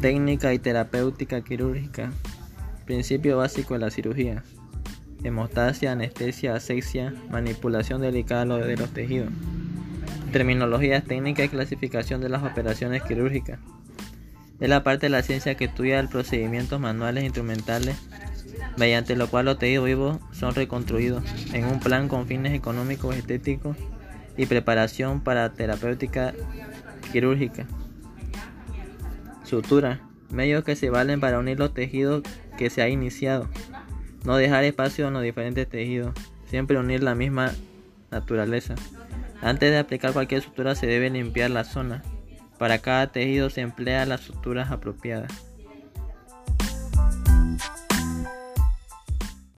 Técnica y terapéutica quirúrgica. Principio básico de la cirugía. Hemostasia, anestesia, asexia, manipulación delicada de los tejidos. Terminología técnica y clasificación de las operaciones quirúrgicas. Es la parte de la ciencia que estudia los procedimientos manuales e instrumentales mediante lo cual los tejidos vivos son reconstruidos en un plan con fines económicos, estéticos y preparación para terapéutica quirúrgica. Sutura. Medios que se valen para unir los tejidos que se ha iniciado. No dejar espacio en los diferentes tejidos. Siempre unir la misma naturaleza. Antes de aplicar cualquier sutura se debe limpiar la zona. Para cada tejido se emplea las suturas apropiadas.